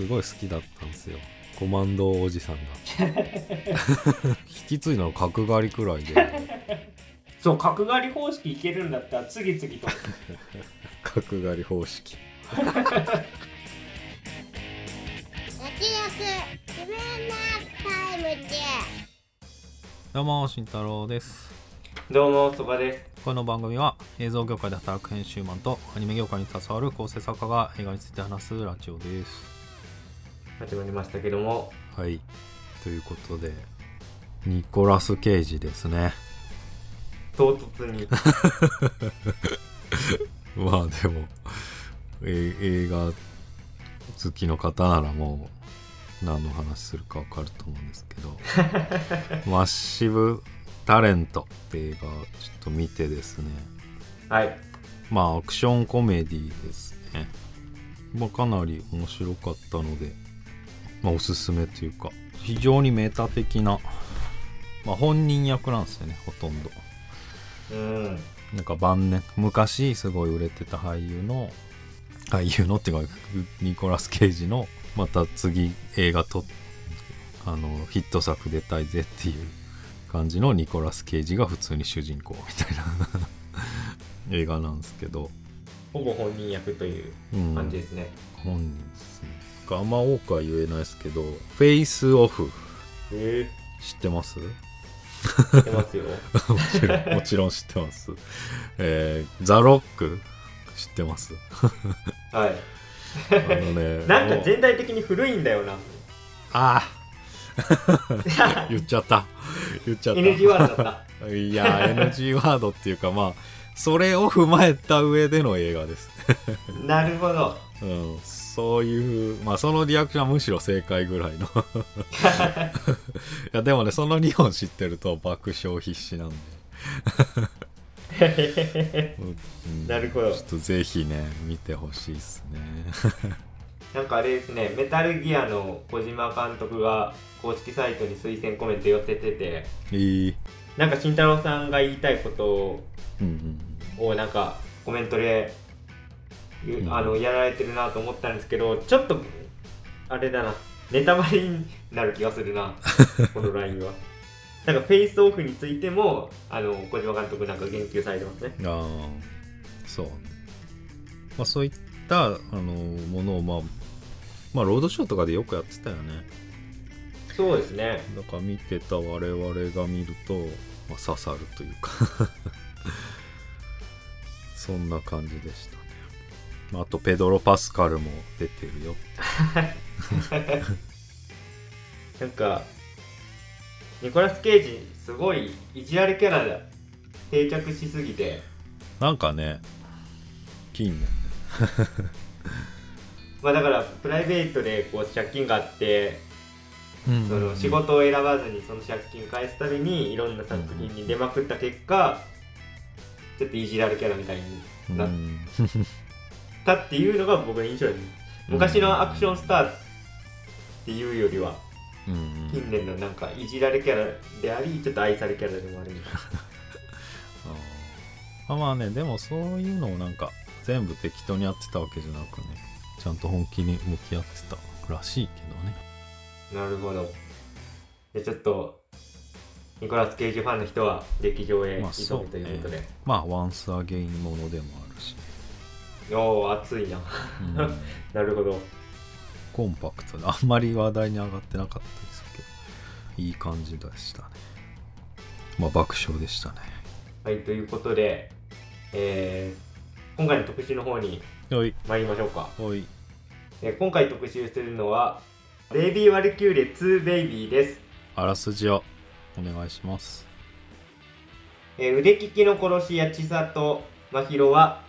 すごい好きだったんですよ。コマンドおじさんが。引き継いだの角刈りくらいで。そう角刈り方式いけるんだったら次々と。角刈り方式。どうも慎太郎ですどうもそばです。この番組は映像業界で働く編集マンとアニメ業界に携わる構成作家が映画について話すラジオです始まりましたけども。はい。ということでニコラス・ケイジですね。唐突に。まあでもえ映画好きの方ならもう何の話するか分かると思うんですけど「マッシブ・タレント」って映画ちょっと見てですね。はい。まあアクションコメディですね、まあ、かなり面白かったので、まあ、おすすめというか。非常にメタ的な、まあ、本人役なんですよねほとんど。うん。なんか晩年昔すごい売れてた俳優の俳優のっていうかニコラス・ケイジのまた次映画とあのヒット作出たいぜっていう感じのニコラス・ケイジが普通に主人公みたいな 映画なんですけど、ほぼ本人役といううん、感じですね、本人ですねあんま多くは言えないですけどフェイスオフえ知ってます？え知ってますよ。もちろんもちろん知ってます。えー、ザ・ロック知ってます？はい。あのね なんか全体的に古いんだよな。ああ 言っちゃった。言っちゃった。NG ワードだっいや NG ワードっていうかまあそれを踏まえた上での映画です、たなるほど。うん、そういうまあそのリアクションはむしろ正解ぐらいの。いやでもねその2本知ってると爆笑必至なんで、うんなるほど。ちょっとぜひね見てほしいですね。なんかあれですねメタルギアの小島監督が公式サイトに推薦コメント寄せてて。いいなんか慎太郎さんが言いたいことをうんうん。をなんかコメントで、あのやられてるなと思ったんですけどちょっとあれだな。ネタバレになる気がするな。このラインは。なんかフェイスオフについてもあの小島監督なんか言及されてますね。ああ。そうね。まあそういったあのものをまあまあロードショーとかでよくやってたよね。そうですね。だから見てた我々が見ると、まあ、刺さるというか。そんな感じでしたああとペドロ・パスカルも出てるよ。なんかニコラス・ケイジすごい意地悪キャラで定着しすぎて。なんかね近年ね。まあだからプライベートでこう借金があってうんその仕事を選ばずにその借金返すためにいろんな作品に出まくった結果ちょっと意地悪キャラみたいになっうんたっていうのが僕の印象です。昔のアクションスターっていうよりはうん。近年のなんかいじられキャラでありちょっと愛されキャラでもある。みたいなあーまあねでもそういうのをなんか全部適当にやってたわけじゃなくねちゃんと本気に向き合ってたらしいけどね。なるほど。でちょっとニコラス・ケイジファンの人は劇場へまあ急ぐということで、まあワンスアゲインものでもあるし、おお熱いな。うん。なるほど。コンパクトであんまり話題に上がってなかったですけどいい感じでしたね。まあ爆笑でしたね。はいということで、えー今回の特集の方に参りましょうか、おい。えー今回特集するのは「ベイビー・ワルキューレ2ベイビー」です、あらすじをお願いします。えー腕利きの殺し屋千里真宙は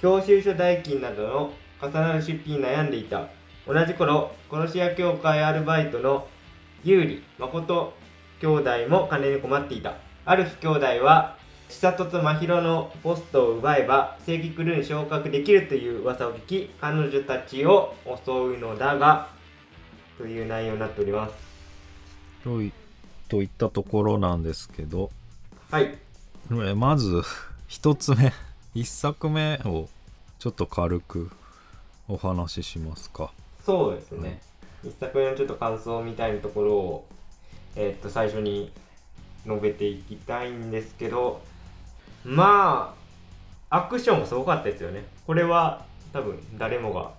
教習所代金などの重なる出費に悩んでいた。同じ頃殺し屋協会アルバイトの有利誠兄弟も金に困っていた。ある日兄弟は千里と真宙のポストを奪えば正規クルーに昇格できるという噂を聞き彼女たちを襲うのだがという内容になっております。おいといったところなんですけど。はい。えまず一つ目一作目をちょっと軽くお話ししますか。そうですね、一作目のちょっと感想みたいなところを、えーっと最初に述べていきたいんですけどまあアクションもすごかったですよね。これは多分誰もが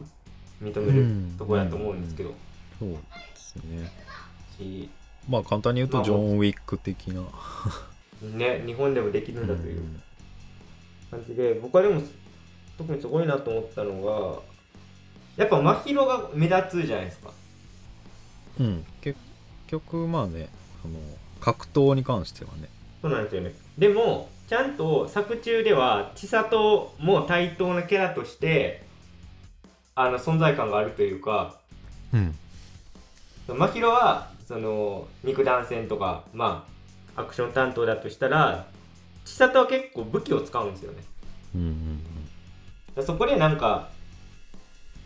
認めるうん。ところだと思うんですけど、そうですね。しまあ簡単に言うまあとジョン・ウィック的な。ね日本でもできるんだという感じで僕はでも特にすごいなと思ったのがやっぱ真宙が目立つじゃないですか。うん、うん結局まあねその格闘に関してはね。そうなんですよね。でもちゃんと作中では千里も対等なキャラとしてあの存在感があるというかうん。真宙はその肉弾戦とかまあアクション担当だとしたら千里は結構武器を使うんですよね。うんうんそこでなんか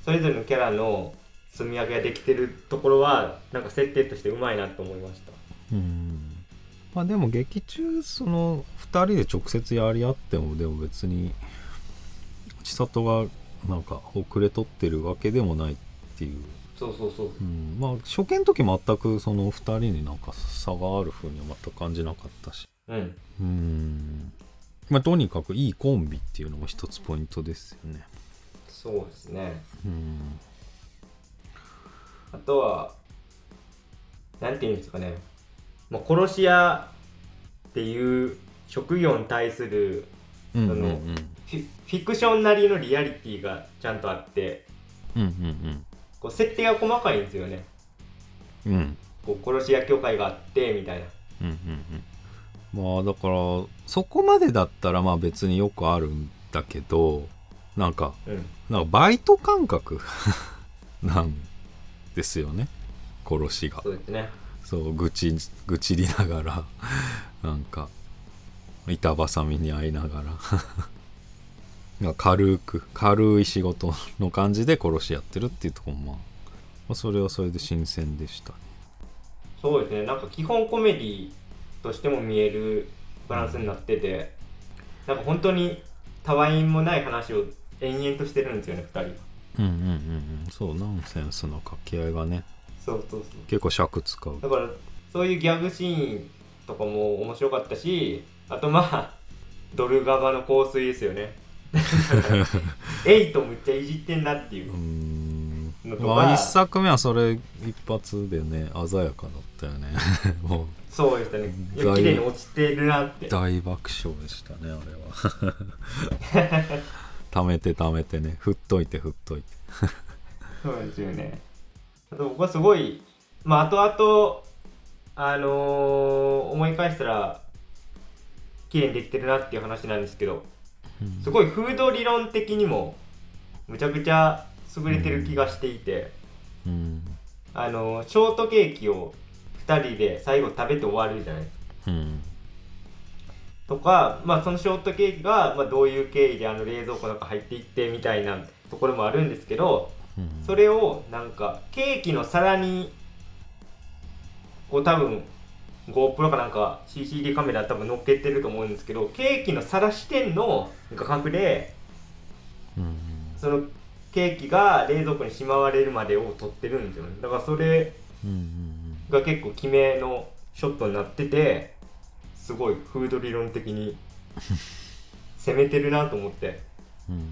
それぞれのキャラの積み上げができてるところはなんか設定としてうまいなと思いました。うんうんまあでも劇中その2人で直接やり合ってもでも別に千里がなんか遅れ取ってるわけでもないっていう、そうそうそう。うん、まあ初見の時全くその2人になんか差がある風には全く感じなかったしうん。うん。まあとにかくいいコンビっていうのも一つポイントですよね。そうですね。うん。あとはなんていうんですかね、まあ、殺し屋っていう職業に対するうんうんそのフィフィクションなりのリアリティがちゃんとあって。うんうんこう設定が細かいんですよね。うんうん。こう殺し屋協会があってみたいな。うんうんうんまあだからそこまでだったらまあ別によくあるんだけどなんかうん。なんかバイト感覚 なんですよね。殺しが。そうですね。そう愚痴愚痴りながらなんか板挟みに遭いながら。なんか 軽く軽い仕事の感じで殺しやってるっていうところもまあ、まあそれはそれで新鮮でしたそうですね。なんか基本コメディとしても見えるバランスになっててなんか本当にたわいもない話を延々としてるんですよね2人。はうんうんうんうん。そうナンセンスの掛け合いがね。そうそうそう。結構尺使う。だからそういうギャグシーンとかも面白かったしあとまあドルガバの香水ですよね。エイトむっちゃいじってんなっていう。ーん。のとか、まあ一作目はそれ一発でね鮮やかだったよね。もそうでしたね。いや綺麗に落ちてるなって。う大爆笑でしたねあれは。貯めて貯めてね。振っといて振っといて。そうですよね。あと僕はすごいまあ後々あのー思い返したら綺麗にできてるなっていう話なんですけどすごいフード理論的にもむちゃくちゃ優れてる気がしていて、うん。あのショートケーキを2人で最後食べて終わるじゃない。ですかうん。とか、まあ、そのショートケーキが、まあ、どういう経緯であの冷蔵庫の中入っていってみたいなところもあるんですけどうん。それをなんかケーキの皿にこう多分 GoPro かなんか CCD カメラ多分乗っけてると思うんですけどケーキの皿視点の画角でうん。そのケーキが冷蔵庫にしまわれるまでを撮ってるんですよね。だからそれうんうんが結構決めのショットになっててすごいフード理論的に 攻めてるなと思って。うん。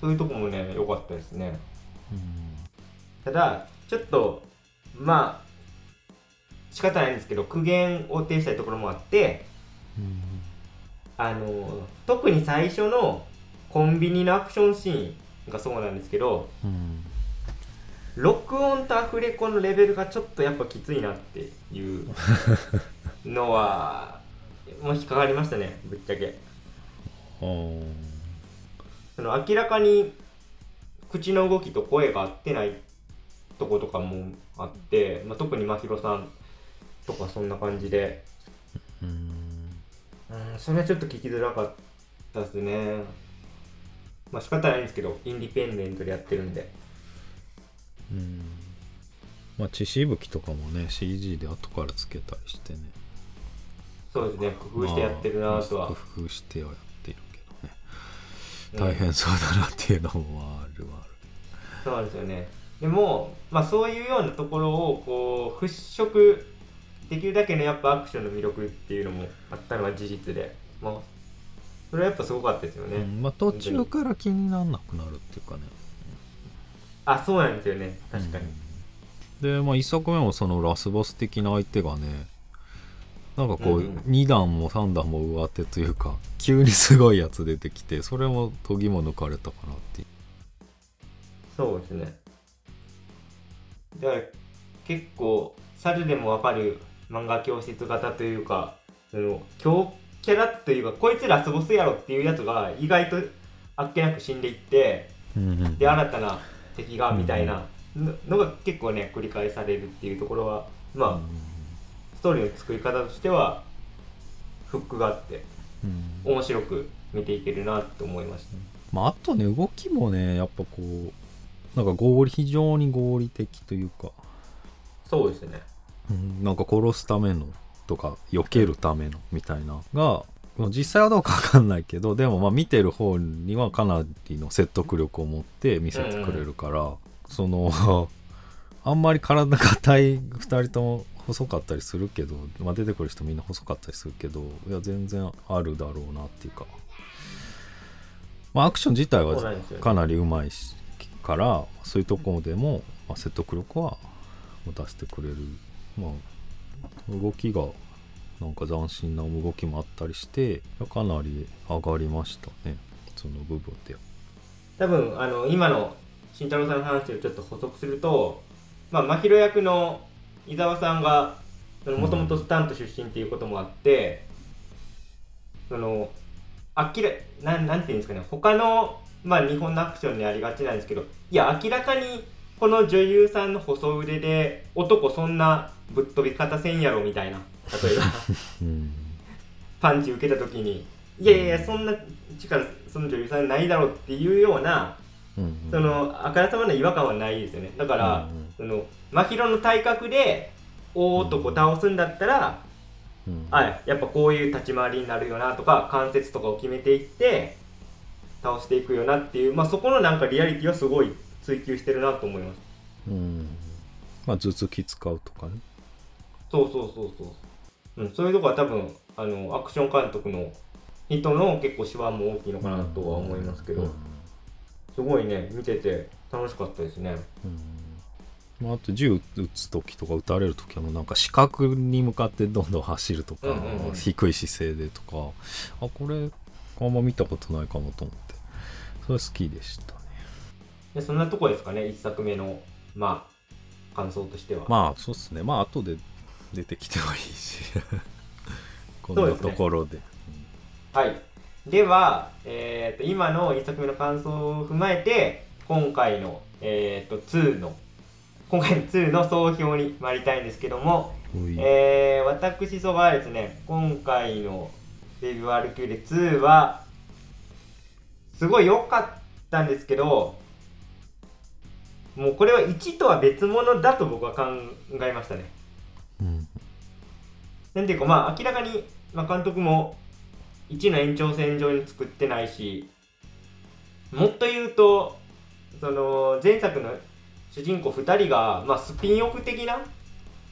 そういうとこもね良かったですね。うん。ただちょっとまあ仕方ないんですけど苦言を呈したいところもあってうん。あの特に最初のコンビニのアクションシーンがそうなんですけどうん録音とアフレコのレベルがちょっとやっぱきついなっていうのはもう引っかかりましたねぶっちゃけ。その明らかに口の動きと声が合ってないとことかもあって、まあ、特に真宙さんとかそんな感じで。うんそれはちょっと聞きづらかったですね。まあ仕方ないんですけどインディペンデントでやってるんで。うん。まあ血しぶきとかもね CG で後からつけたりしてね。そうですね。工夫してやってるなとは。まあ工夫してはやってるけどね。うん。大変そうだなっていうのもあるはある。そうなんですよね。でも、まあ、そういうようなところをこう払拭できるだけのやっぱアクションの魅力っていうのもあったのは事実で、まあ、それはやっぱすごかったですよね、うん。まあ、途中から気にならなくなるっていうかねあそうなんですよね。確かに、でまあ1作目もそのラスボス的な相手がねなんかこう、うんうん。2段も3段も上手というか 急にすごいやつ出てきてそれも研ぎも抜かれたかなってそうですね。だから結構猿でもわかる漫画教室型というかその強キャラというかこいつラスボスやろっていうやつが意外とあっけなく死んでいってで新たな敵がみたいなののが結構ね繰り返されるっていうところはまあ、ストーリーの作り方としてはフックがあってうん。面白く見ていけるなと思いました。まあ、あとね動きもねやっぱこうなんか合理非常に合理的というか、そうですね。うん。なんか殺すためのとか避けるためのみたいながまあ実際はどうかわかんないけどでもまあ見てる方にはかなりの説得力を持って見せてくれるから、その あんまり体硬い2人とも細かったりするけど、まあ、出てくる人みんな細かったりするけどいや全然あるだろうなっていうか、まあ、アクション自体はかなりうまいしからそういうところでも、まあ、説得力は出してくれる、まあ、動きがなんか斬新な動きもあったりしてかなり上がりましたね。その部分で多分あの今の慎太郎さんの話をちょっと補足すると、まあ、真宙役の伊沢さんがもともとスタント出身っていうこともあって、その明らななんていうんですかね他の、まあ、日本のアクションにありがちなんですけどいや明らかにこの女優さんの細腕で男そんなぶっ飛び方せんやろみたいな例えば。うん。パンチ受けた時にいやいやそんな力その女優さんないだろうっていうようなうんそのあからさまな違和感はないですよね。だから、うんその真宙の体格で大男倒すんだったら、うん。あやっぱこういう立ち回りになるよなとか関節とかを決めていって倒していくよなっていう、まあ、そこのなんかリアリティはすごい追求してるなと思います。うん。まあ頭突き使うとかね。そうそうそうそう、うん、そういうとこは多分あのアクション監督の人の結構手腕も大きいのかなとは思いますけど、うん。すごいね見てて楽しかったですね。うん。まあ、あと銃撃つ時とか撃たれる時はもうなんか視覚に向かってどんどん走るとか、うんうんうん。低い姿勢でとか。あこれあんま見たことないかもと思って。それ好きでしたね。でそんなとこですかね1作目のまあ感想としては、まあそうっすね。まあ後で出てきてもいいし。こところで。はい。では、えー、と今の1作目の感想を踏まえて今回の、えー、と2の今回の2の総評に参りたいんですけども、うんえー、私そがですね。今回のレビュー RQ で2はすごい良かったんですけどもうこれは1とは別物だと僕は考えましたね。うんなんていうかまあ明らかに、まあ、監督も1の延長線上に作ってないしもっと言うとその前作の主人公2人が、まあ、スピンオフ的な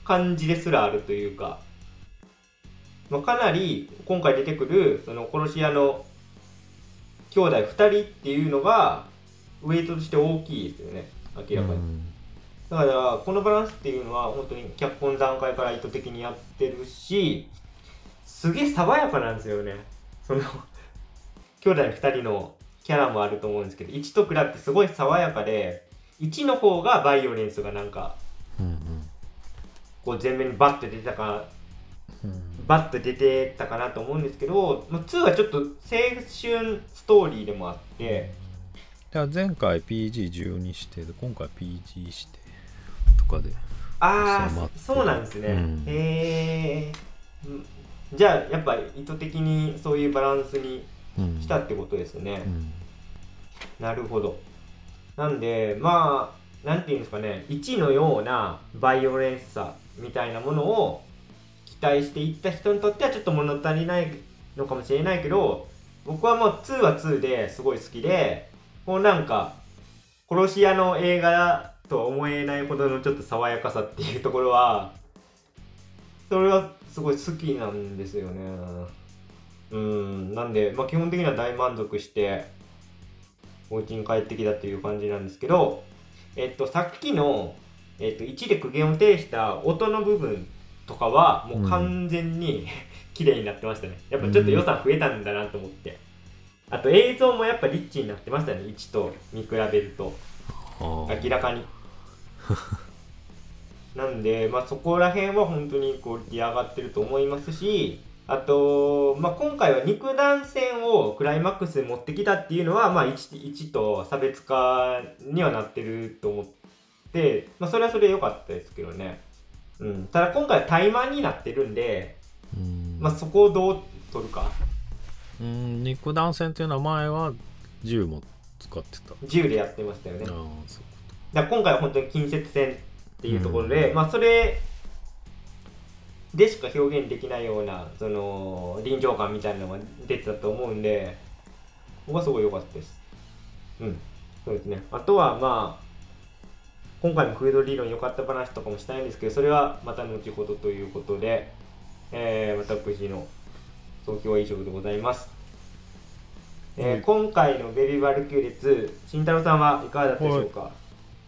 感じですらあるというか、まあ、かなり今回出てくるその殺し屋の兄弟2人っていうのがウェイトとして大きいですよね明らかに。だからこのバランスっていうのは本当に脚本段階から意図的にやってるしすげえ爽やかなんですよね。その兄弟2人のキャラもあると思うんですけど1と比べてすごい爽やかで1の方がバイオレンスがなんかうんこう前面にバッと出てたかうん。バッと出てたかなと思うんですけどまあ2はちょっと青春ストーリーでもあって前回 PG12 指定で今回 PG 指定とかでああそうなんですね、うん。へえうんじゃあやっぱ意図的にそういうバランスにうんしたってことですね、うん。なるほど。なんでまあなんていうんですかね。1のようなバイオレンスさみたいなものを期待していった人にとってはちょっと物足りないのかもしれないけど僕はもう2は2ですごい好きでこうなんか殺し屋の映画とは思えないほどのちょっと爽やかさっていうところはそれはすごい好きなんですよね。うんなんで、まあ、基本的には大満足してお家に帰ってきたっていう感じなんですけどえっとさっきの、えっと、1で苦言を呈した音の部分とかはもう完全に、綺麗になってましたね。やっぱちょっと予算増えたんだなと思って、あと映像もやっぱリッチになってましたね。1と見比べると。明らかに なんで、まあ、そこら辺は本当にクオリティ上がってると思いますしあと、まあ、今回は肉弾戦をクライマックスに持ってきたっていうのは、まあ、1, 1と差別化にはなってると思って、まあ、それはそれで良かったですけどね、うん、ただ今回は怠慢になってるんで、うん。まあ、そこをどう取るか。うん肉弾戦っていうのは前は銃も使ってた、銃でやってましたよね。ああそうだ今回は本当に近接戦っていうところで、まあそれでしか表現できないようなその臨場感みたいなのが出てたと思うんで僕はすごい良かったです。うん。そうですね。あとはまあ今回のフード理論良かった話とかもしたいんですけどそれはまた後ほどということで、えー私の東京は以上でございます、えーはい。今回のベビーバルキューレ2慎太郎さんはいかがだったでしょうか、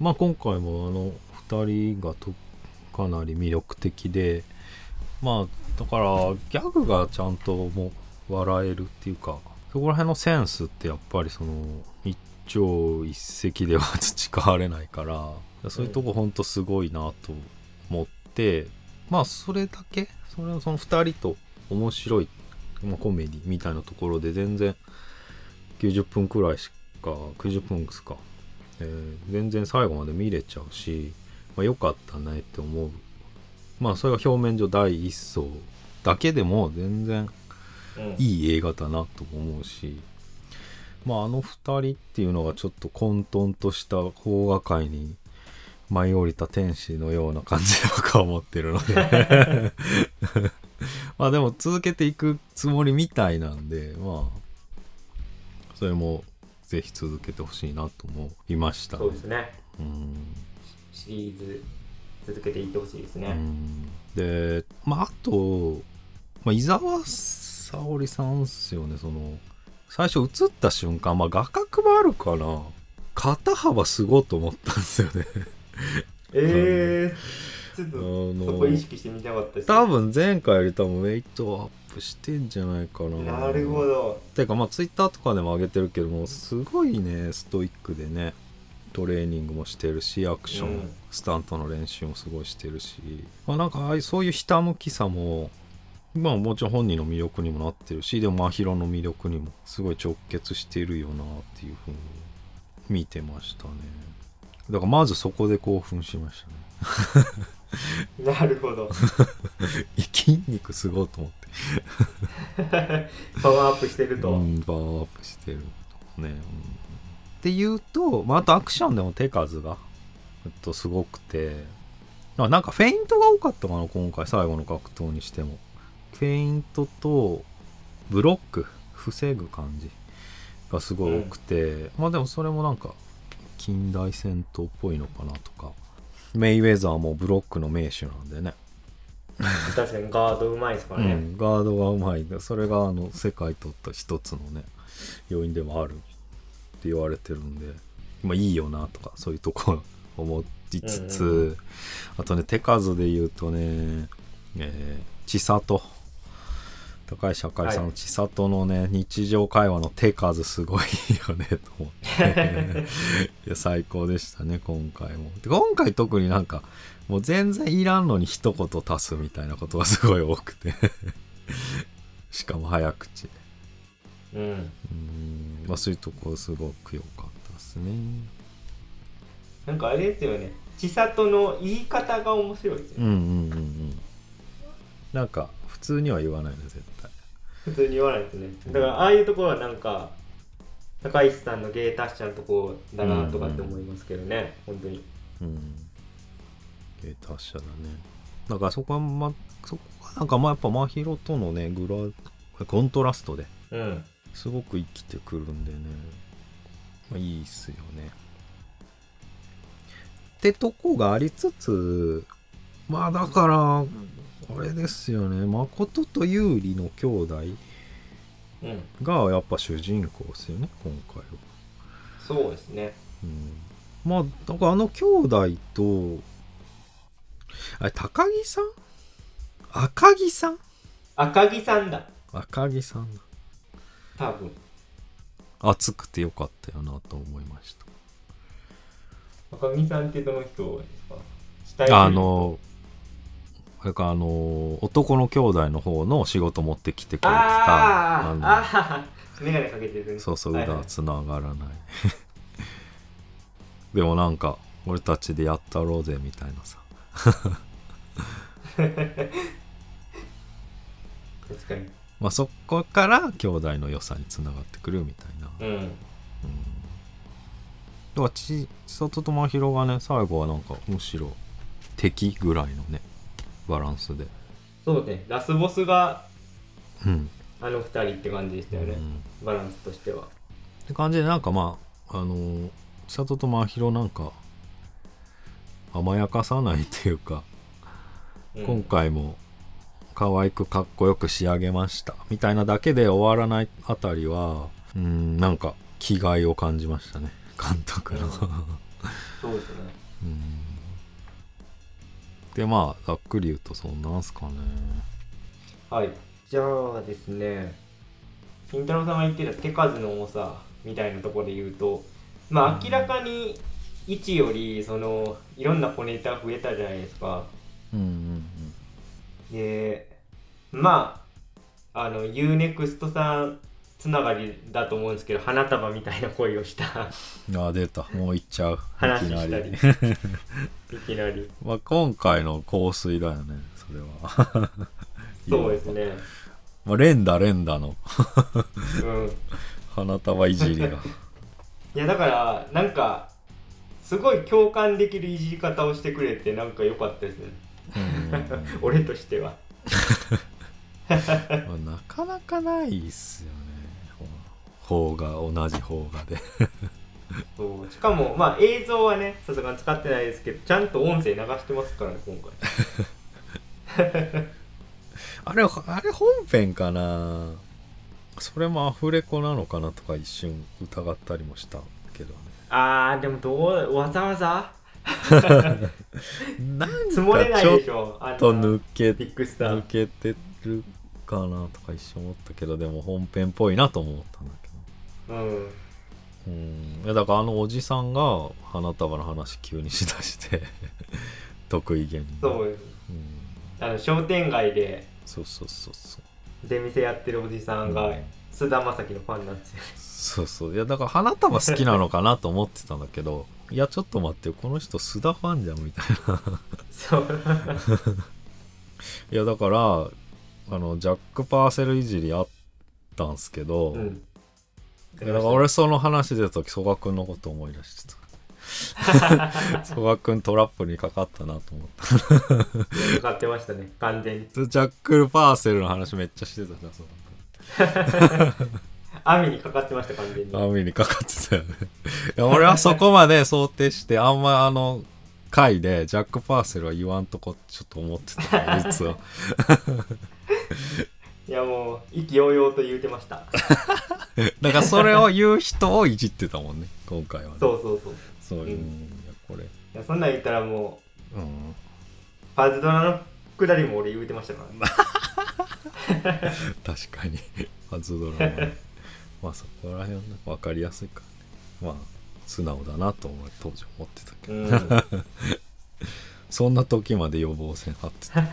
まあ今回もあの2人がとかなり魅力的でまあだからギャグがちゃんともう笑えるっていうかそこら辺のセンスってやっぱりその一朝一夕では培われないからそういうとこほんとすごいなと思って、まあそれだけそれその2人と面白い、まあ、コメディみたいなところで全然90分くらいしか90分ですかえー全然最後まで見れちゃうし、まあ、よかったねって思う。まあそれが表面上第一層だけでも全然うん。いい映画だなと思うしまああの2人っていうのがちょっと混沌とした邦画界に舞い降りた天使のような感じで僕は思ってるので。まあでも続けていくつもりみたいなんでまあそれもぜひ続けてほしいなと思いました。ねそうですね。うん。シリーズ続けていってほしいですね、うん。でまああと、まあ、伊沢沙織さんっすよね。その最初映った瞬間まあ画角もあるかな肩幅すごいと思ったんですよね。えー、ちょっあとのそこ意識してみたかったです多分前回より多分ウェイトアップしてんじゃないかな。なるほど。てかまあツイッターとかでも上げてるけどもすごいねストイックでねトレーニングもしてるしアクション、うん。スタントの練習もすごいしてるし、まあ、なんかああいうそういうひたむきさもまあもちろん本人の魅力にもなってるしでも真宙の魅力にもすごい直結しているよなっていうふうに見てましたね。だからまずそこで興奮しましたね なるほど。筋肉すごいと思って。パワーアップしてると、うん、パワーアップしてるね、うんっていうと、まあ、あとアクションでも手数が、えっと、すごくて。あなんかフェイントが多かったかな今回最後の格闘にしても。フェイントとブロック防ぐ感じがすごい多くて、まあでもそれもなんか近代戦闘っぽいのかなとかメイウェザーもブロックの名手なんでね。確かにガードうまいですからね、うん、ガードがうまいそれがあの世界取った一つのね要因でもあるって言われてるんでまあいいよなとかそういうとこ思いつつ、うんうあとね手数で言うとね、えー、千里高橋あかりさんの千里のね、日常会話の手数すごいよねと思って。いや最高でしたね今回も。で今回特になんかもう全然いらんのに一言足すみたいなことがすごい多くて。しかも早口。でうん。うん。まあそういうとこすごく良かったですね。なんかあれですよね。千里の言い方が面白いですよね、うんうんうんうん。なんか普通には言わないね絶対普通に言わないですね。だからああいうところはなんか高石さんの芸達者のとこだなとかって思いますけどね、本当に。うん。芸達者だね。だからそこはまそこはなんかまあやっぱ真宙とのねグラコントラストでうん。すごく生きてくるんでね、まあ、いいっすよね。ってとこがありつつまあだからこれですよね。誠と有利の兄弟うん。がやっぱ主人公ですよね今回は。そうですね。うん、まあだからあの兄弟とあれ高木さん？赤木さん？赤木さんだ。赤木さん。多分。熱くてよかったよなと思いました。赤木さんってどの人ですか？あのあれかあの男の兄弟の方の仕事持ってきてくれてたあーのあー眼鏡かけてる。そうそうはいはい。裏つながらない、でもなんか俺たちでやったろうぜみたいなさ。確かに。まあそこから兄弟の良さにつながってくるみたいな。うん。だから千里と真宙がね最後はなんかむしろ敵ぐらいのねバランスで。そうね。ラスボスがうん、あの二人って感じでしたよね、うん。バランスとしては。って感じでなんかまああのー千里と真宙なんか甘やかさないっていうか、うん。今回も可愛くかっこよく仕上げました。みたいなだけで終わらないあたりはうんなんか気概を感じましたね。監督の、うん。そうですね。うんでまあざっくり言うとそんなんすかね。はい。じゃあですね金太郎さんが言ってた手数の多さみたいなところで言うとまあ明らかに1よりそのいろんな小ネタ増えたじゃないですか。うんうんでまああの UNEXT さんつながりだと思うんですけど花束みたいな声をした。う んあ出た。もう行っちゃう。い話きなしたり。り。いきなり。まあ今回の香水だよねそれは。そうですね。まあ、連打連打の。うん。花束いじりが。いやだからなんかすごい共感できるいじり方をしてくれてなんか良かったですね。俺としては。まあなかなかないっすよね方が同じ方がで。そうしかもまあ映像はねさすがに使ってないですけどちゃんと音声流してますからね今回。あれあれ本編かな？それもアフレコなのかなとか一瞬疑ったりもしたけどね。あーでもどうわざわざ？なん積もれないかちょっでしょあんなと抜け抜けてるかなとか一瞬思ったけどでも本編っぽいなとも思ったんだけどうん。だからあのおじさんが花束の話急にしだして 得意げにそううん、あの商店街でそうそうそうそう。出店やってるおじさんがうん。菅田将暉のファンなんですよそうそう。いやだから花束好きなのかなと思ってたんだけどいやちょっと待ってよ。この人須田ファンじゃんみたいな。そう。いやだからあのジャック・パーセルいじりあったんすけど、うんだから俺その話出た時曽我君のこと思い出してた。曽我君トラップにかかったなと思った。かかってましたね。完全に。ジャック・パーセルの話めっちゃしてたじゃん曽 網にかかってました完全に。網にかかってたよね。いや俺はそこまで想定してあんまあの回でジャック・パーセルは言わんとこちょっと思ってた実は いやもう意気揚々と言うてました。だからそれを言う人をいじってたもんね今回はね。そうそうそう。いそういう、うんん、いやこれ。やそんなん言ったらもううん。パズドラのくだりも俺言うてましたからね。確かに。初ドラマね。まあそこら辺はね分かりやすいからね。まあ素直だなと俺当時思ってたけど、うん。そんな時まで予防線張ってた。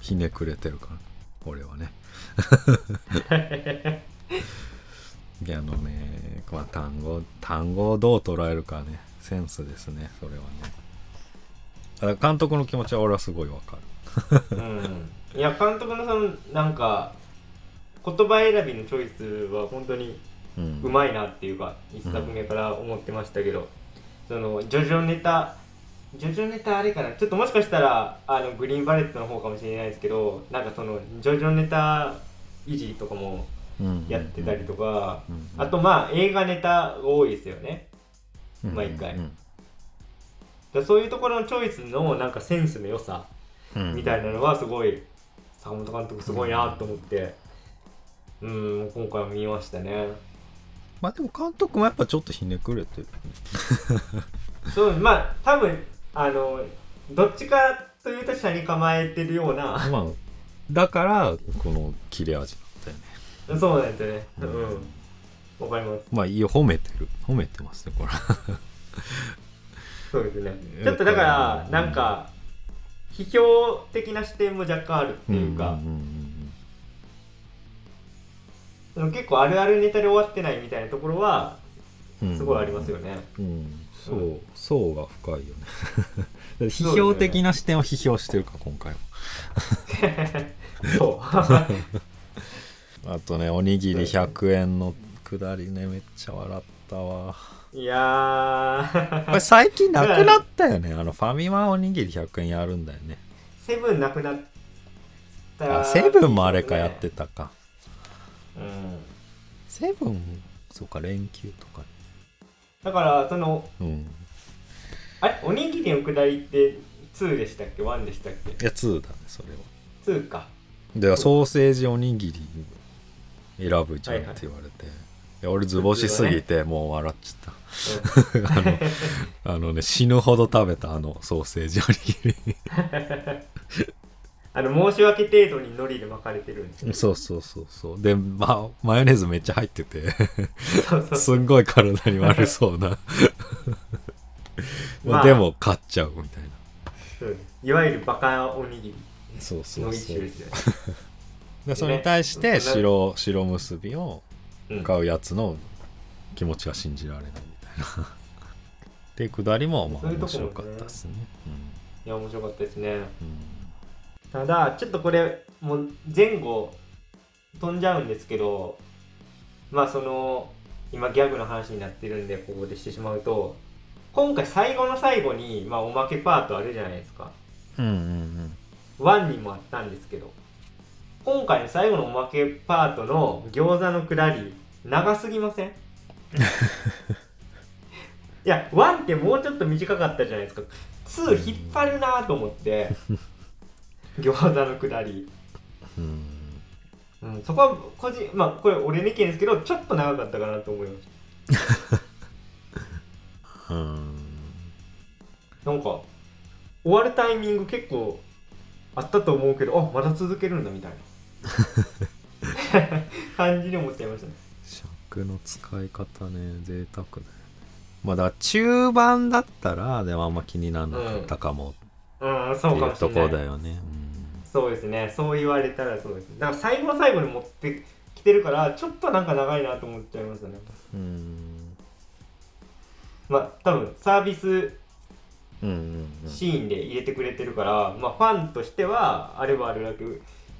ひねくれてるから俺はね いやあのね、まあ、単語単語をどう捉えるかねセンスですねそれはね。監督の気持ちは俺はすごいわかる。うん。いや監督のそのなんか言葉選びのチョイスは本当にうん。うまいなっていうか一作目から思ってましたけど、そのジョジョネタジョジョネタあれかな。ちょっともしかしたらあのグリーンバレットの方かもしれないですけどなんかそのジョジョネタいじりとかもうん。やってたりとか、うん。あとまあ映画ネタ多いですよね。うん。毎回。うん。らそういうところのチョイスのなんかセンスの良さうん。みたいなのはすごい坂本監督すごいなと思ってうん今回は見ましたね。まあでも監督もやっぱちょっとひねくれてるそうまあ多分あのどっちかというと下に構えてるようなまあだからこの切れ味だったよね。そうなんですよね。ううん。んわかります。まあいいよ褒めてる。褒めてますねこれ。そうですね。うん。ちょっとだからなんか批評的な視点も若干あるっていうか、結構あるあるネタで終わってないみたいなところはうんうんすごいありますよね、うん。そう。層が深いよね。批評的な視点を批評してるか今回は そう。あとねおにぎり100円のくだりねめっちゃ笑ったわ。いや こーれ最近なくなったよね。あのファミマおにぎり100円やるんだよね。セブンなくなった。あセブンもあれかやってたか。うん。セブンそうか連休とか。だからそのねうん。あれ？おにぎりのくだりって2でしたっけ？1でしたっけ？いや2だねそれは。2か。でソーセージおにぎり選ぶじゃんって言われて、いや俺図星すぎてもう笑っちゃった。あのあのね死ぬほど食べたあのソーセージおにぎ あの申し訳程度に海苔で巻かれてるんですりそうそうそうそう。で、ま、マヨネーズめっちゃ入ってて。そうそう すんごい体に悪そうな。まあ。でも買っちゃうみたいいわゆるバカおにぎりそうそうの一そう。種でそれに対してね白白結びをうん。買うやつの気持ちが信じられないみたいな。ってくだりもまあ面白かったですね。いや面白かったですね。うんうん。ただちょっとこれもう前後飛んじゃうんですけどまあその今ギャグの話になってるんでここでしてしまうと今回最後の最後に、まあ、おまけパートあるじゃないですかうんうん1にもあったんですけど今回の最後のおまけパートの餃子のくだり長すぎません？いや1ってもうちょっと短かったじゃないですか。2引っ張るなと思って餃子のくだり、うん。うん、そこは個人まあこれ俺の意見ですけどちょっと長かったかなと思いましうん うん。たなんか終わるタイミング結構あったと思うけどあまだ続けるんだみたいな。感じに思っちゃいましたね。尺の使い方ね贅沢だよね。まあだから中盤だったらでもあんま気にならなかったかも。うん。ってそうかもしれい。うとこだよね。そうですね。そう言われたらそうですだから最後の最後に持ってきてるからちょっとなんか長いなと思っちゃいましたね。うん。うんまあ多分サービスうんうんうんシーンで入れてくれてるから、まあファンとしてはあればあるだけ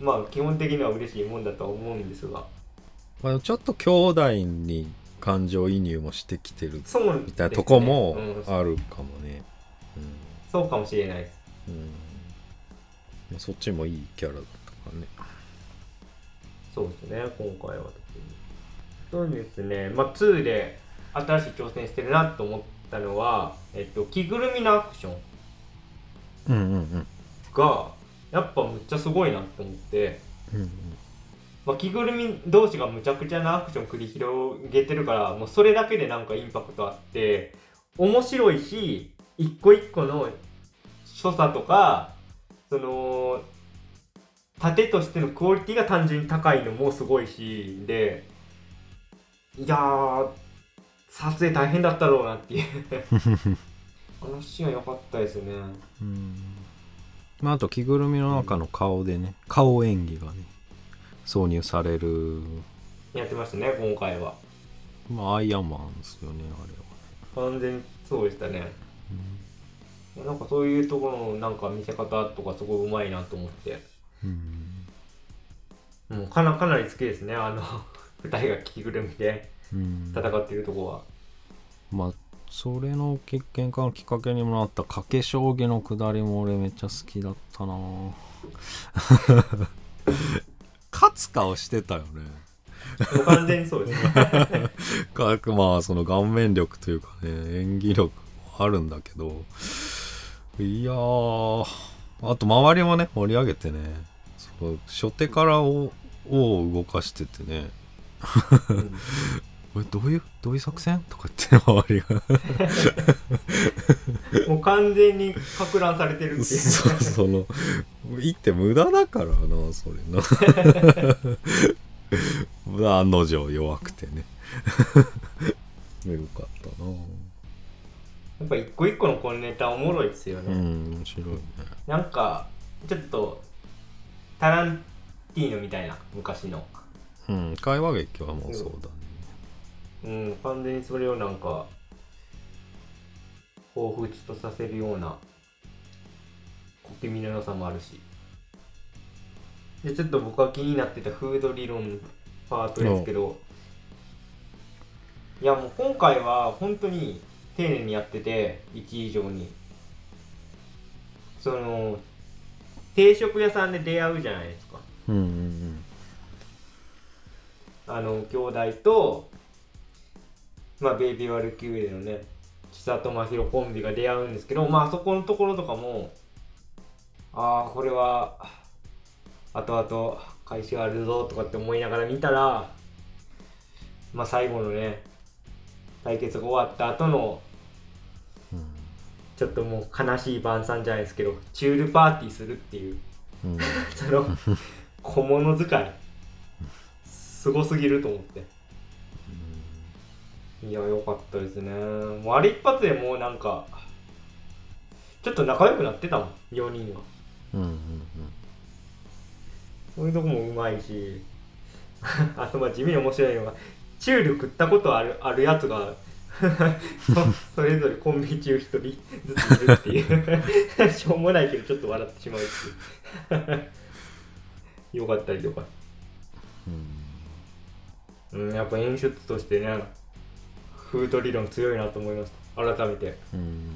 まあ基本的には嬉しいもんだとは思うんですが。まあ、ちょっと兄弟に感情移入もしてきてるみたいなとこもうん。あるかもね。そうかもしれないです。うん、うんまあ、そっちもいいキャラだったからね。そうですね今回は特に。そうですね。まあ2で新しい挑戦してるなと思ったのはえっと着ぐるみのアクションうんうんうん。がやっぱむっちゃすごいなと思って。うん。まあ、着ぐるみ同士がむちゃくちゃなアクション繰り広げてるからもうそれだけでなんかインパクトあって面白いし一個一個の所作とかその盾としてのクオリティが単純に高いのもすごいしでいやー撮影大変だったろうなっていう。あのシーンは良かったですね。うん。まあ、あと着ぐるみの中の顔でね、顔演技がね挿入される、やってましたね今回は。まあ、アイアンマンですよねあれは、完全にそうでしたね。なんかそういうところのなんか見せ方とかすごいうまいなと思って。うん。もうかなかなり好きですねあの 二人が着ぐるみで。うん戦ってるとこは。まあそれのき喧嘩のきっかけにもなった賭け将棋のくだりも俺めっちゃ好きだったな。勝つ顔してたよね。完全にそうですね。かまあその顔面力というかね演技力もあるんだけど。いやーあと周りもね盛り上げてね。そう初手からをを動かしててね これどういうどういう作戦？とか言って周りが。もう完全にか乱されてるっていう。そうその言って無駄だからなそれな。案の定弱くてね。よかったな。やっぱ一個一個のこのネタおもろいですよね、うん面白いね。なんかちょっとタランティーノみたいな昔の。うん会話劇はもうそうだねうん完全にそれをなんか彷彿とさせるような小気味の良さもあるし。でちょっと僕が気になってたフード理論パートですけどいやもう今回は本当に丁寧にやってて1以上に。その定食屋さんで出会うじゃないですか。うんうん。あの兄弟とまあベイビーワルキューレのね千里真宙コンビが出会うんですけどまあそこのところとかもああこれは後々返しがあるぞとかって思いながら見たらまあ最後のね対決が終わった後のうん。ちょっともう悲しい晩餐じゃないですけどチュールパーティーするっていう。うん。その小物使い。すごすぎると思っていや良かったですね。もうあれ一発でもうなんかちょっと仲良くなってたもん4人は。うんうんそういうとこもうまいし あとまあ地味に面白いのがチュール食ったことあるあるやつが そそれぞれコンビ中一人ずついるっていう。しょうもないけどちょっと笑ってしまうっていう。よかったりとかうんやっぱ演出としてねフード理論強いなと思いました。改めて。うん。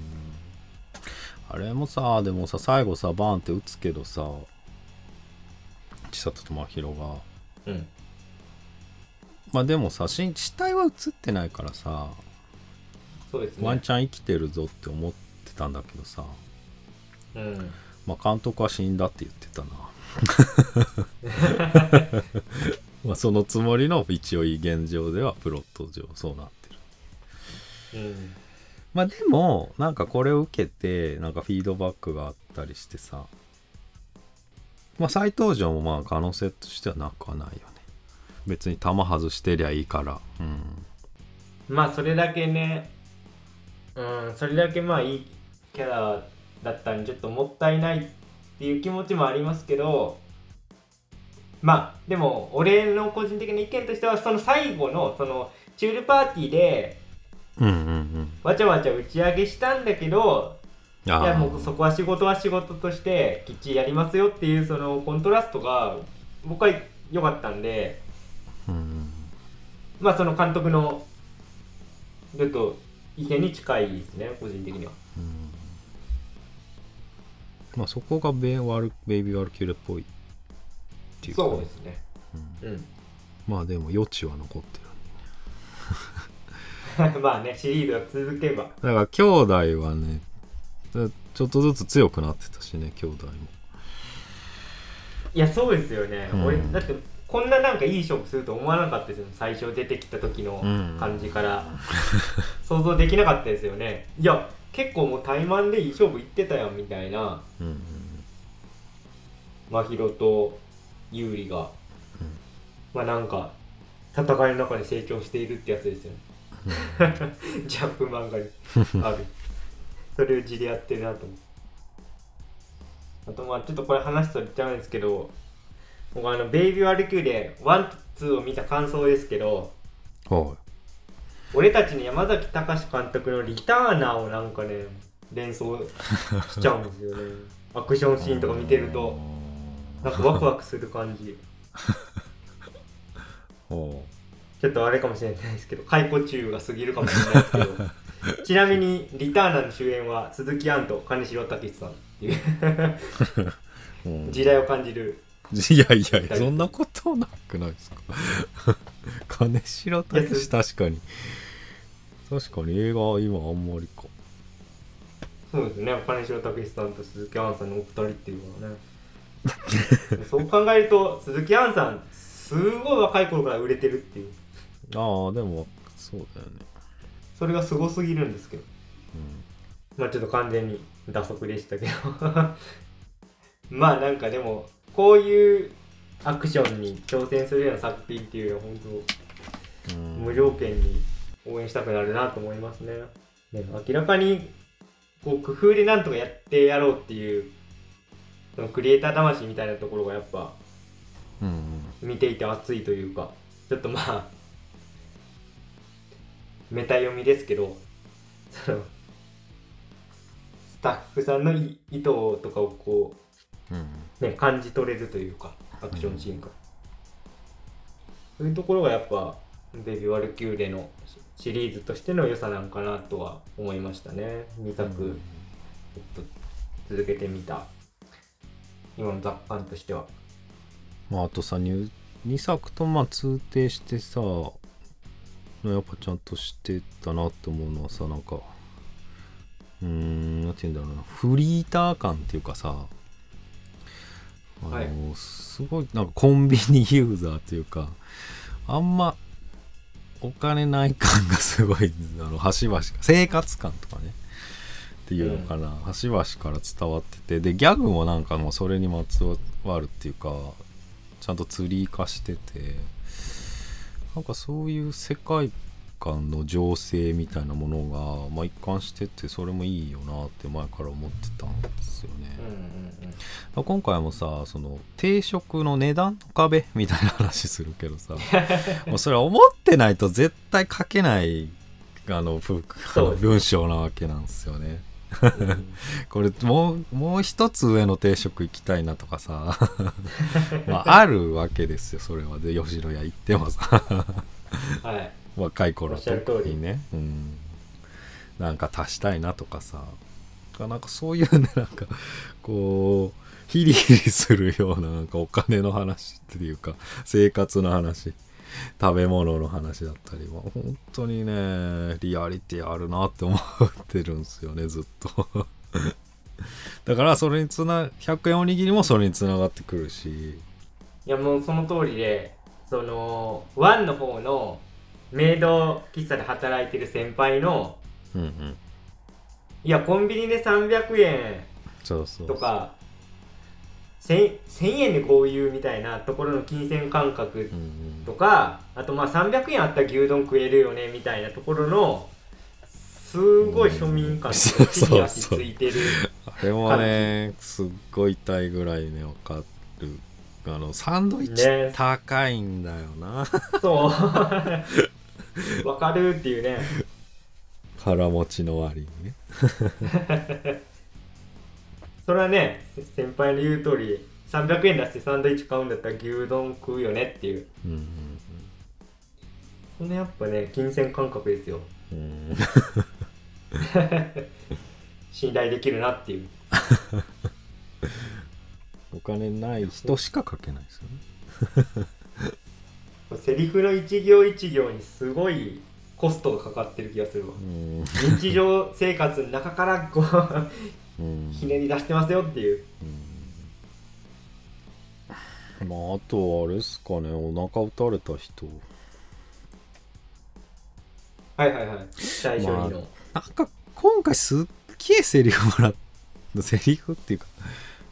あれもさでもさ最後さバーンって打つけどさ千里と真宙が。うん。まあでもさし死体は映ってないからさそうですね。ワンチャン生きてるぞって思ってたんだけどさ。うん。まあ監督は死んだって言ってたな。まあそのつもりの一応現状ではプロット上そうなっうん。まあでもなんかこれを受けてなんかフィードバックがあったりしてさ。まあ再登場もまあ可能性としてはなくはないよね。別に球外してりゃいいから。うん。まあそれだけね。うんそれだけまあいいキャラだったんでちょっともったいないっていう気持ちもありますけど。まあでも俺の個人的な意見としてはその最後のそのチュールパーティーでうんうんうん。わちゃわちゃ打ち上げしたんだけどいあやもうそこは仕事は仕事としてきっちりやりますよっていうそのコントラストが僕は良かったんでうんうん。まあその監督のちょっと意見に近いですね個人的には。うん。まあそこがベイワルベイビーワルキューレっぽいっていうか。そうですね。うん。まあでも余地は残ってる まあねシリーズが続けば。だから兄弟はねちょっとずつ強くなってたしね兄弟も。いやそうですよね、うん。俺だってこんななんかいい勝負すると思わなかったですよ最初出てきた時のうん。感じから、想像できなかったですよね。いや結構もう怠慢でいい勝負いってたやんみたいな。うんうん真宙と優里が、まあなんか戦いの中で成長しているってやつですよね ジャンプ漫画に ある。それを字でやってるなと思う。あとまあちょっとこれ話すと言っちゃうんですけど僕あの「ベイビー・ワルキューレ1と2を見た感想ですけどは俺たちの山崎隆監督の「リターナー」をなんかね連想しちゃうんですよね。アクションシーンとか見てると。なんかワクワクする感じ。ほちょっとあれかもしれないですけど解雇中が過ぎるかもしれないですけど。ちなみに「リターナー」の主演は鈴木杏と金城武さんっていう。時代を感じる。いやいやいやそんなことなくないですか？金城武史確かに。確かに映画は今あんまりか。そうですね。金城武さんと鈴木杏さんのお二人っていうのはね。そう考えると鈴木杏さんすごい若い頃から売れてるっていうああでもそうだよね。それがすごすぎるんですけど。まあちょっと完全に打足でしたけど。まあなんかでもこういうアクションに挑戦するような作品っていうのは本当うん。無条件に応援したくなるなと思いますね。ね明らかにこう工夫でなんとかやってやろうっていうそのクリエイター魂みたいなところがやっぱうんうん。見ていて熱いというか。ちょっとまあメタ読みですけどそのスタッフさんのい意図とかをこうね、感じ取れるというかアクションシーンから、そういうところがやっぱベビー・ワルキューレのシリーズとしての良さなんかなとは思いましたね。2作、ちょっと続けてみた。今の雑感としては。まああとさ 2, 2作とまあ通底してさやっぱちゃんとしてたなって思うのはさなんかうーんなんて言うんだろうな。フリーター感っていうかさあの、はい。すごいなんかコンビニユーザーっていうかあんまお金ない感がすごいあの端々生活感とかねっていうのかな、端々から伝わっててでギャグもなんかもうそれにまつわるっていうかちゃんとツリー化しててなんかそういう世界観の情勢みたいなものが、まあ、一貫しててそれもいいよなって前から思ってたんですよね。うんうんうん今回もさその定食の値段の壁みたいな話するけどさ もうそれは思ってないと絶対書けないあの 文章なわけなんですよね。う んこれもうもう一つ上の定食行きたいなとかさ。まああるわけですよそれは。で吉野家行ってもさ。はい。若い頃おっしゃる通り。にね、うん、なんか足したいなとかさ。なんかそういうねなんかこうヒリヒリするようななんかお金の話っていうか生活の話食べ物の話だったりは。本当にねリアリティあるなって思ってるんですよねずっと。だからそれにつな100円おにぎりもそれにつながってくるし。いやもうその通りでそのワンの方のメイド喫茶で働いてる先輩のうんうん。いやコンビニで300円そうそう。とか 1000, 1000円でこういうみたいなところの金銭感覚うんうん。とかあとまあ300円あったら牛丼食えるよねみたいなところのすごい庶民感そうそうそう。地に足ついてるあれもねすっごい痛いぐらいねわかる。あのサンドイッチね。高いんだよな、そう。わかるっていうね。腹持ちの割にね それはね先輩の言う通り300円出してサンドイッチ買うんだったら牛丼食うよねっていう。うんうんそのやっぱね金銭感覚ですよ。うん。うん信頼できるなっていう。お金ない人しか書けないですよね。セリフの一行一行にすごいコストがかかってる気がするわ。うん。日常生活の中からこううんひねり出してますよっていう。うん。まああとはあれですかね。お腹打たれた人。はいはいはい。最初にの、まなんか今回すっげえセリフもらったセリフっていうか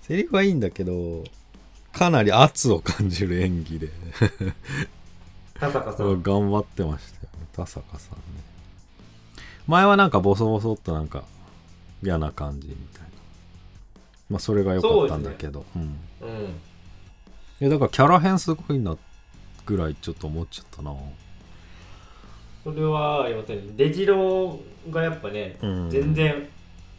セリフはいいんだけどかなり圧を感じる演技で。田坂さん。頑張ってましたよね。田坂さんね。前はなんかボソボソっとなんか嫌な感じみたいな。まあそれが良かったんだけど。う,、ん。うん。いやだからキャラ編すごいなぐらいちょっと思っちゃったな。それはありません。ねデジローがやっぱね、うん。全然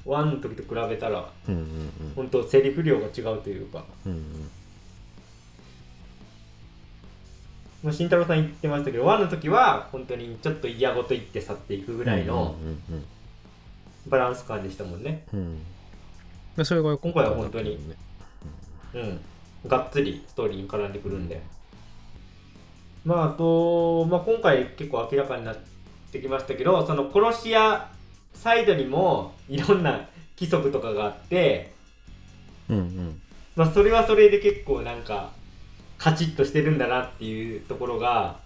ワンの時と比べたらうんうん本当セリフ量が違うというか。うんうん。もう慎太郎さん言ってましたけどワンの時は本当にちょっと嫌ごと言って去っていくぐらいのうんうんバランス感でしたもんね。うん。それが今回は本うん。がっつりストーリーに絡んでくるんで。まああと、まあ、今回結構明らかになってきましたけどその殺し屋サイドにもいろんな規則とかがあって、うんうん。まあ、それはそれで結構なんかカチッとしてるんだなっていうところが、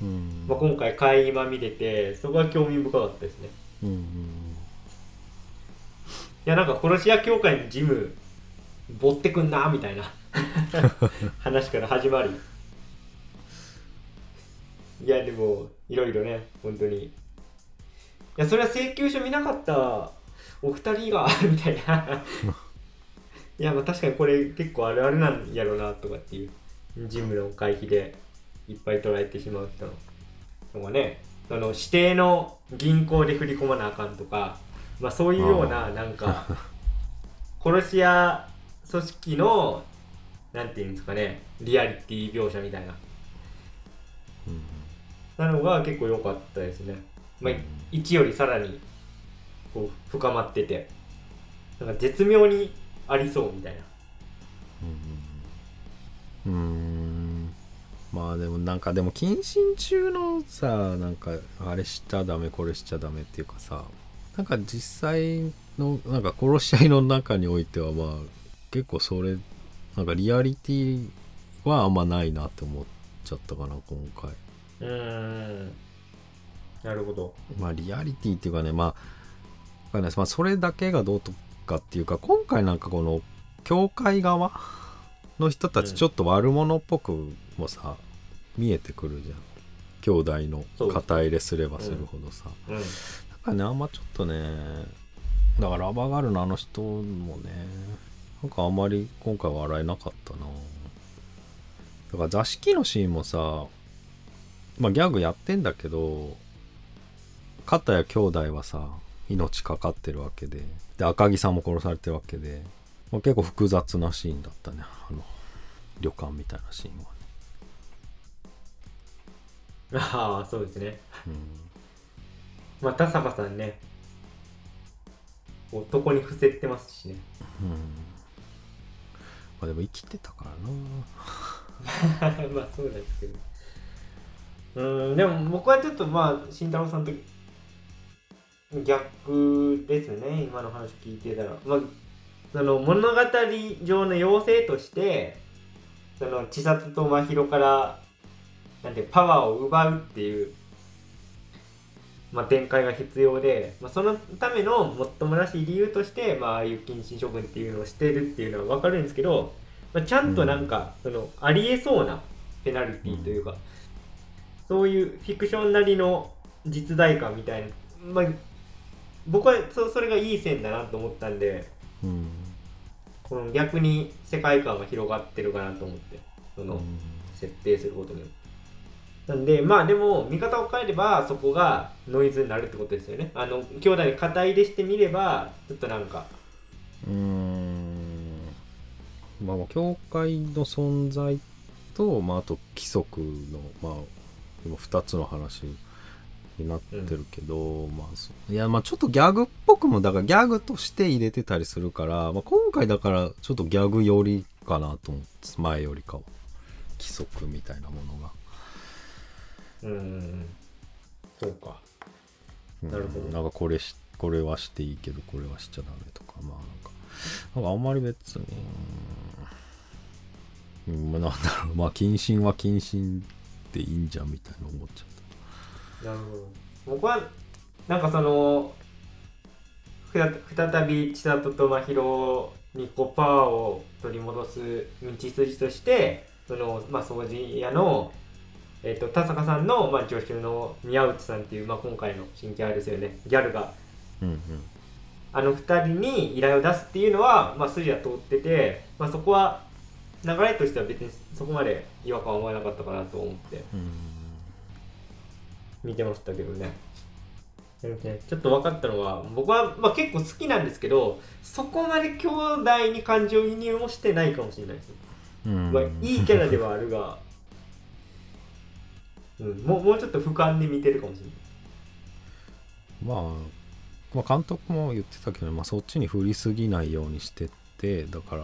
うん。まあ、今回会話見れてそこは興味深かったですね。うんうん。いやなんか殺し屋協会のジム持ってくんなみたいな。話から始まり。いやでもいろいろね本当に。いやそれは請求書見なかったお二人がみたいな。いやまあ確かにこれ結構あるあるなんやろなとかっていうジムの会費でいっぱい取られてしまう人の。のがね。その指定の銀行で振り込まなあかんとかまあそういうようななんか殺し屋組織のなんていうんですかねリアリティ描写みたいな。うん。なのが結構良かったですね。まあ、1よりさらにこう深まってて。なんか絶妙にありそうみたいな。うんうん。まあでもなんかでも謹慎中のさなんかあれしちゃダメこれしちゃダメっていうかさなんか実際のなんか殺し合いの中においてはまあ結構それなんかリアリティはあんまないなって思っちゃったかな今回。うーん。なるほど。まあリアリティっていうかねまあわかんないです。まあそれだけがどうとかっていうか今回なんかこの教会側の人たうん。ちちょっと悪者っぽくもさ、見えてくるじゃん。兄弟の肩入れすればするほどさ、うん。だねあんまちょっとねだからラバーガールのあの人もねなんかあんまり今回は笑えなかったな。だから座敷のシーンもさまあギャグやってんだけど片や兄弟はさ命かかってるわけでで赤木さんも殺されてるわけで、まあ、結構複雑なシーンだったねあの旅館みたいなシーンは、ああそうですね。うんまあ田坂さんね男に伏せてますしね。うんまあでも生きてたからな まあそうですけど。うーんでも僕はちょっとまあ慎太郎さんと逆ですね今の話聞いてたら。まあその物語上の妖精としてその千里と真宙からなんてパワーを奪うっていう、まあ、展開が必要で、まあ、そのためのもっともらしい理由として、まあ、ああいう謹慎処分っていうのをしてるっていうのは分かるんですけど、まあ、ちゃんとなんか、そのありえそうなペナルティというか、そういうフィクションなりの実在感みたいな、まあ、僕はそそれがいい線だなと思ったんでうん。この逆に世界観が広がってるかなと思ってその、設定することによってなんでまあでも見方を変えればそこがノイズになるってことですよね。あの兄弟で肩入れしてみればちょっとなんか。うーん。まあ教会の存在と、まあ、あと規則のまあ今2つの話になってるけど、まあそいやまあちょっとギャグっぽくもだからギャグとして入れてたりするから、まあ、今回だからちょっとギャグ寄りかなと思って前よりかは。規則みたいなものが、うーんそうか。うん。なるほど。なんかこれしこれはしていいけどこれはしちゃダメとか。まあなんかなんかあんまり別にうん。なんだろう。まあ謹慎は謹慎でいいんじゃんみたいな思っちゃっなるほど。僕はなんかそのふた再び千里と真宙にこうパワーを取り戻す道筋としてその、まあ、掃除屋の、えっと田坂さんの、まあ、助手の宮内さんっていう、まあ、今回の新キャラですよね。ギャルが。たうんうん。あの2人に依頼を出すっていうのは、まあ、筋は通ってて、まあ、そこは流れとしては別にそこまで違和感は思わなかったかなと思って。うん見てましたけどね。ちょっと分かったのは僕は、まあ、結構好きなんですけどそこまで兄弟に感情移入もしてないかもしれないです、うん。まあ、いいキャラではあるが、うん、もうもうちょっと俯瞰で見てるかもしれない。まあ、まあ監督も言ってたけど、まあ、そっちに振りすぎないようにしてってだから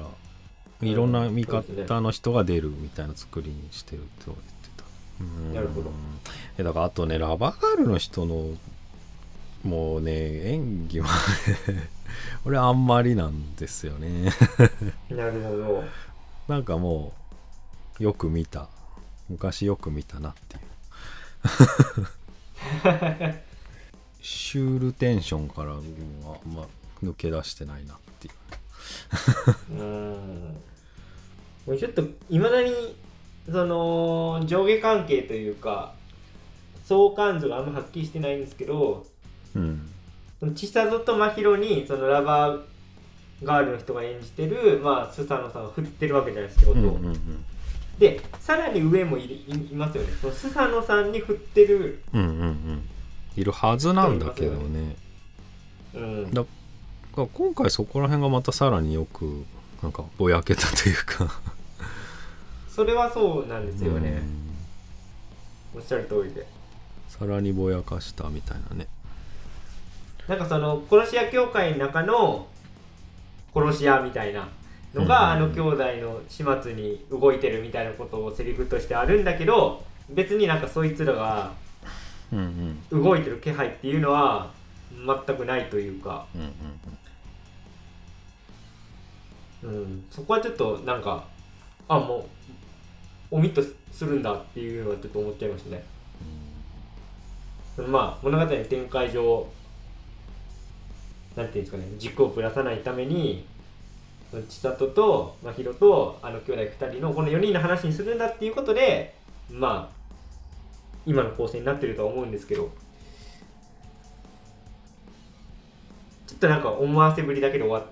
いろんな見方の人が出るみたいな作りにしてるって言ってた。うん。なるほど。えだからあとねラバーガールの人のもうね演技は 俺あんまりなんですよね。なるほど。なんかもうよく見た。昔よく見たなっていうシュールテンションからはあんま抜け出してないなっていう。うん。ちょっといまだにその上下関係というか相関図があんまはっきりしてないんですけどうん千里と真宙にそのラバーガールの人が演じてる、まあ、スサノさんが振ってるわけじゃないですか、うんうんうんでさらに上もいいますよね。そのスサノさんに振ってる、うんうんうん。いるはずなんだけどね。うん、だ今回そこら辺がまたさらによくなんかぼやけたというか。それはそうなんですよね、うん。おっしゃる通りで。さらにぼやかしたみたいなね。なんかその殺し屋協会の中の殺し屋みたいなのが、あうんの兄弟の始末に動いてるみたいなことをセリフとしてあるんだけど別になんかそいつらが動いてる気配っていうのは全くないというか、うんそこはちょっとなんかあもうオミットするんだっていうのはちょっと思っちゃいましたね。まあ物語の展開上なんていうんですかね軸をぶらさないために千里と真宙とあの兄弟2人のこの4人の話にするんだっていうことでまあ今の構成になってるとは思うんですけどちょっとなんか思わせぶりだけで終わっ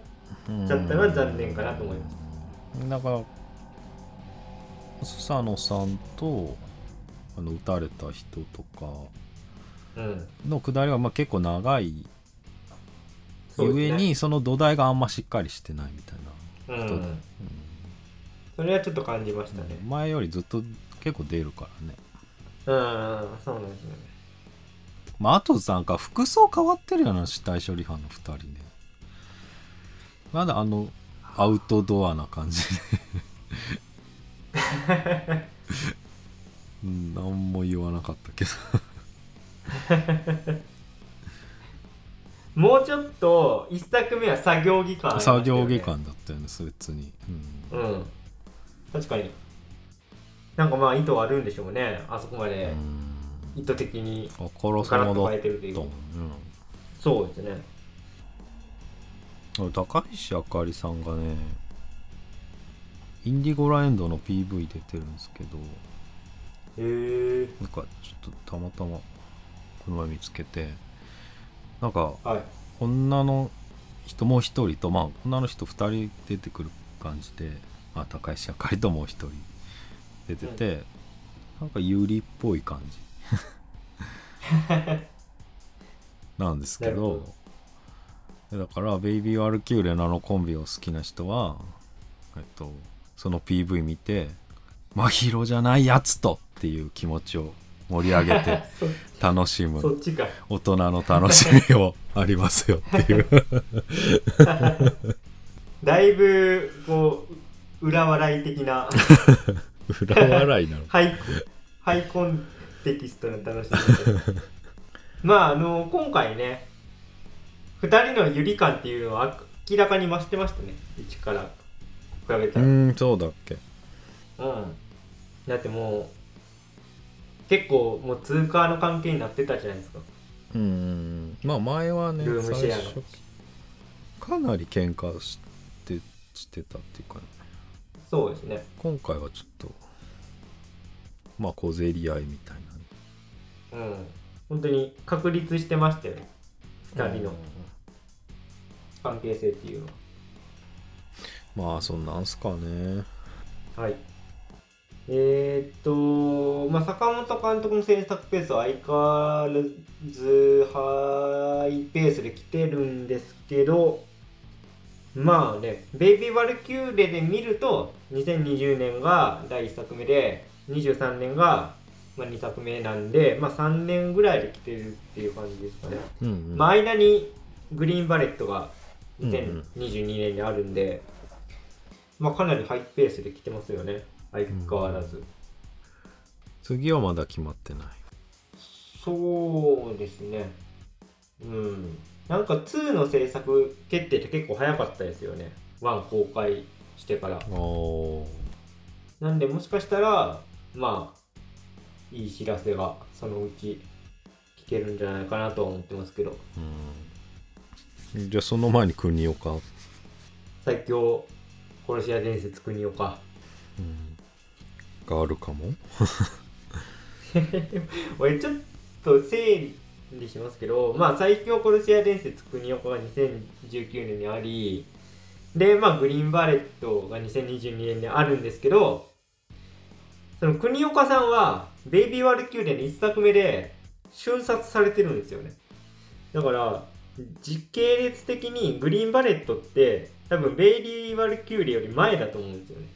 うんちゃったのは残念かなと思います。だからスサノさんとあの撃たれた人とかうん。のくだりはまあ結構長いゆえにその土台があんましっかりしてないみたいな。ことで、うん。それはちょっと感じましたね。うん。前よりずっと結構出るからね。うんそうなんですよね。まああとなんか服装変わってるような死体処理班の2人ね。まだあのアウトドアな感じで。うん何も言わなかったけど もうちょっと一作目は作業着感ありましたよね。作業着感だったよね別に、うん。うん。確かに。なんかまあ意図はあるんでしょうね。あそこまで意図的にあからさまだっ変えてるという。たもん。ねそうですね。俺高石あかりさんがねインディゴラエンドの PV 出てるんですけどへえなんかちょっとたまたまこの前見つけてなんかはい。女の人もう一人とまあ女の人二人出てくる感じで、まあ、高石あかりともう一人出てて、なんかユリっぽい感じ。なんですけどほだからベイビー・ワルキューレのあのコンビを好きな人は、えっと、その PV 見て「真宙じゃないやつと!」っていう気持ちを盛り上げて そ楽しむ。そっちか。大人の楽しみをありますよっていう。だいぶこう裏笑い的な。裏笑いなの？ハイハイコンテキストの楽しみ。方まああの今回ね2人のゆり感っていうのは明らかに増してましたね。1から比べたら。うんそうだっけ。うん。だってもう結構もう通過の関係になってたじゃないですか。うんまあ前はねルームシェアの。かなり喧嘩してしてたっていうか、ね、そうですね。今回はちょっとまあ小競り合いみたいな。うん。本当に確立してましたよね。2人の。関係性っていうのは。まあそんなんすかね。はい。えー、っと、まあ、坂本監督の制作ペースは相変わらずハイペースで来てるんですけど、まあね、ベイビー・ワルキューレで見ると、2020年が第1作目で、23年が、まあ、2作目なんで、まあ、3年ぐらいで来てるっていう感じですかね。うんうん。まあ、間にグリーンバレットがうんうん。2022年にあるんで、まあ、かなりハイペースで来てますよね相変わらず、次はまだ決まってない。そうですね。うん。なんか2の制作決定って結構早かったですよね。1公開してから。なんでもしかしたらまあいい知らせがそのうち聞けるんじゃないかなとは思ってますけど。うん。じゃあその前に国岡、最強殺し屋伝説国岡。うん、があるかも？俺ちょっと整理しますけどまあ最強殺し屋伝説国岡が2019年にありでまあグリーンバレットが2022年にあるんですけどその国岡さんはベイビー・ワルキューレの1作目で瞬殺されてるんですよね。だから時系列的にグリーンバレットって多分ベイビー・ワルキューレより前だと思うんですよね。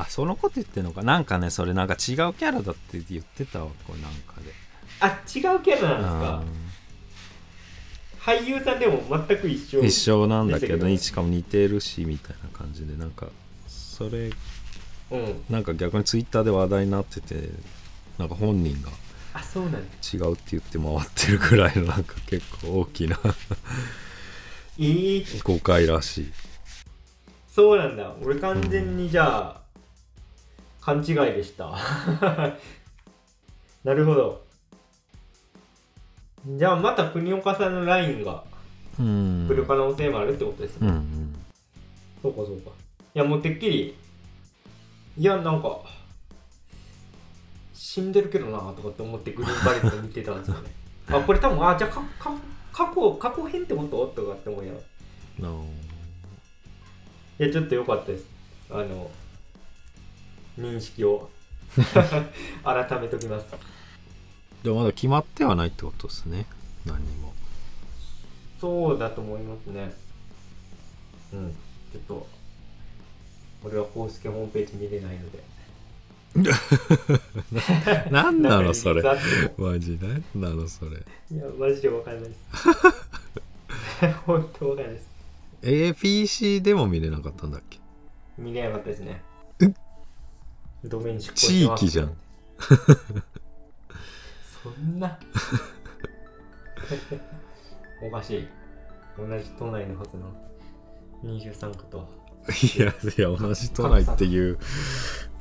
ああそのこと言ってんのか。なんかねそれなんか違うキャラだって言ってたわ。これなんかで。あ違うキャラなんですか？俳優さんでも全く一緒。うん一緒なんだけど、でね、しかも似てるしみたいな感じで。なんかそれうん。なんか逆にツイッターで話題になっててなんか本人があそうなんだ。違うって言って回ってるぐらいのなんか結構大きなえー、誤解らしい。そうなんだ。俺完全にじゃあ、勘違いでした。なるほど。じゃあまた国岡さんのラインがうん。来る可能性もあるってことですね、うんうん。そうかそうか。いやもうてっきりいやなんか死んでるけどなとかって思ってグリーンバレット見てたんですよね。あこれ多分あじゃあかか過去過去編ってこと？とかって思いながらないやちょっと良かったです。あの認識を。改めときます。でもまだ決まってはないってことですね。何も。そうだと思いますね。うん。ちょっと俺は公式ホームページ見れないので。何ななんかのそれマジ何なのそれ。いやマジでわかんないです。本当わかんないです。APC でも見れなかったんだっけ？見れなかったですねドメイン地域じゃん。そんな。おかしい同じ都内のはずの23区と。いやいや同じ都内っていう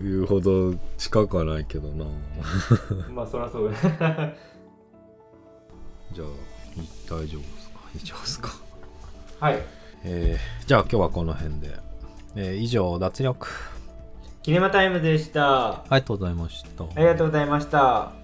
いうほど近くはないけどな。まあそりゃそうだ じゃあ大丈夫ですか？以上ですか？はい。えーじゃあ今日はこの辺で、えー以上脱力キネマタイムでした。ありがとうございました。ありがとうございました